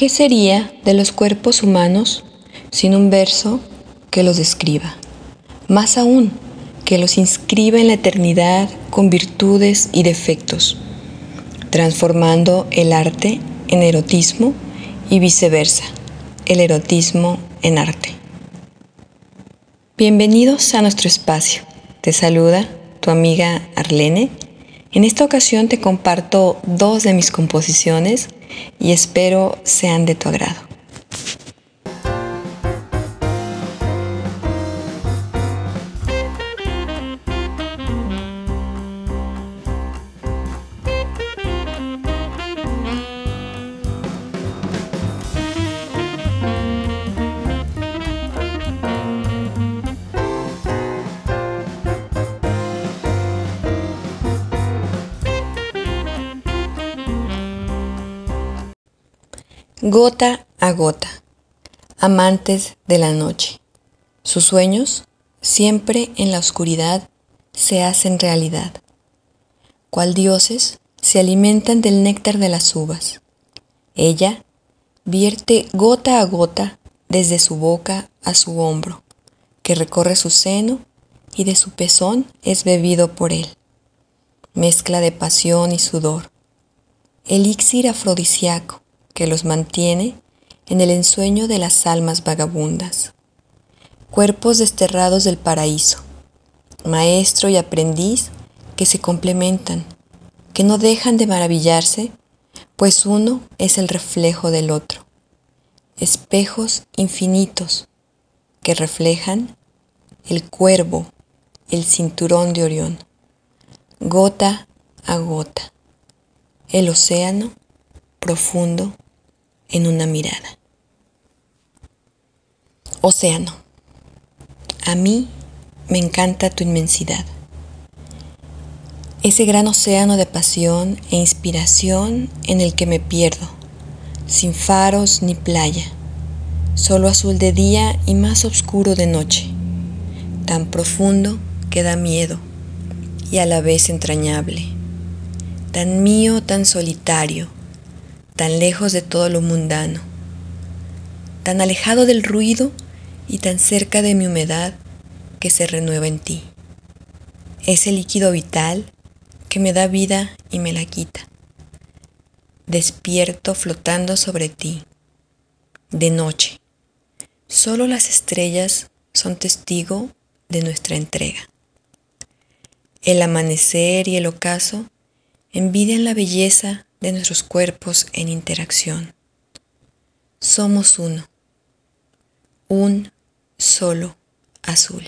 ¿Qué sería de los cuerpos humanos sin un verso que los describa? Más aún, que los inscriba en la eternidad con virtudes y defectos, transformando el arte en erotismo y viceversa, el erotismo en arte. Bienvenidos a nuestro espacio. Te saluda tu amiga Arlene. En esta ocasión te comparto dos de mis composiciones y espero sean de tu agrado. Gota a gota, amantes de la noche. Sus sueños, siempre en la oscuridad, se hacen realidad. Cual dioses, se alimentan del néctar de las uvas. Ella vierte gota a gota desde su boca a su hombro, que recorre su seno y de su pezón es bebido por él. Mezcla de pasión y sudor, elixir afrodisiaco que los mantiene en el ensueño de las almas vagabundas. Cuerpos desterrados del paraíso, maestro y aprendiz que se complementan, que no dejan de maravillarse, pues uno es el reflejo del otro. Espejos infinitos que reflejan el cuervo, el cinturón de Orión, gota a gota, el océano profundo en una mirada. Océano. A mí me encanta tu inmensidad. Ese gran océano de pasión e inspiración en el que me pierdo, sin faros ni playa, solo azul de día y más oscuro de noche, tan profundo que da miedo y a la vez entrañable, tan mío, tan solitario, tan lejos de todo lo mundano, tan alejado del ruido y tan cerca de mi humedad que se renueva en ti. Ese líquido vital que me da vida y me la quita. Despierto flotando sobre ti, de noche. Solo las estrellas son testigo de nuestra entrega. El amanecer y el ocaso envidian la belleza de nuestros cuerpos en interacción. Somos uno, un solo azul.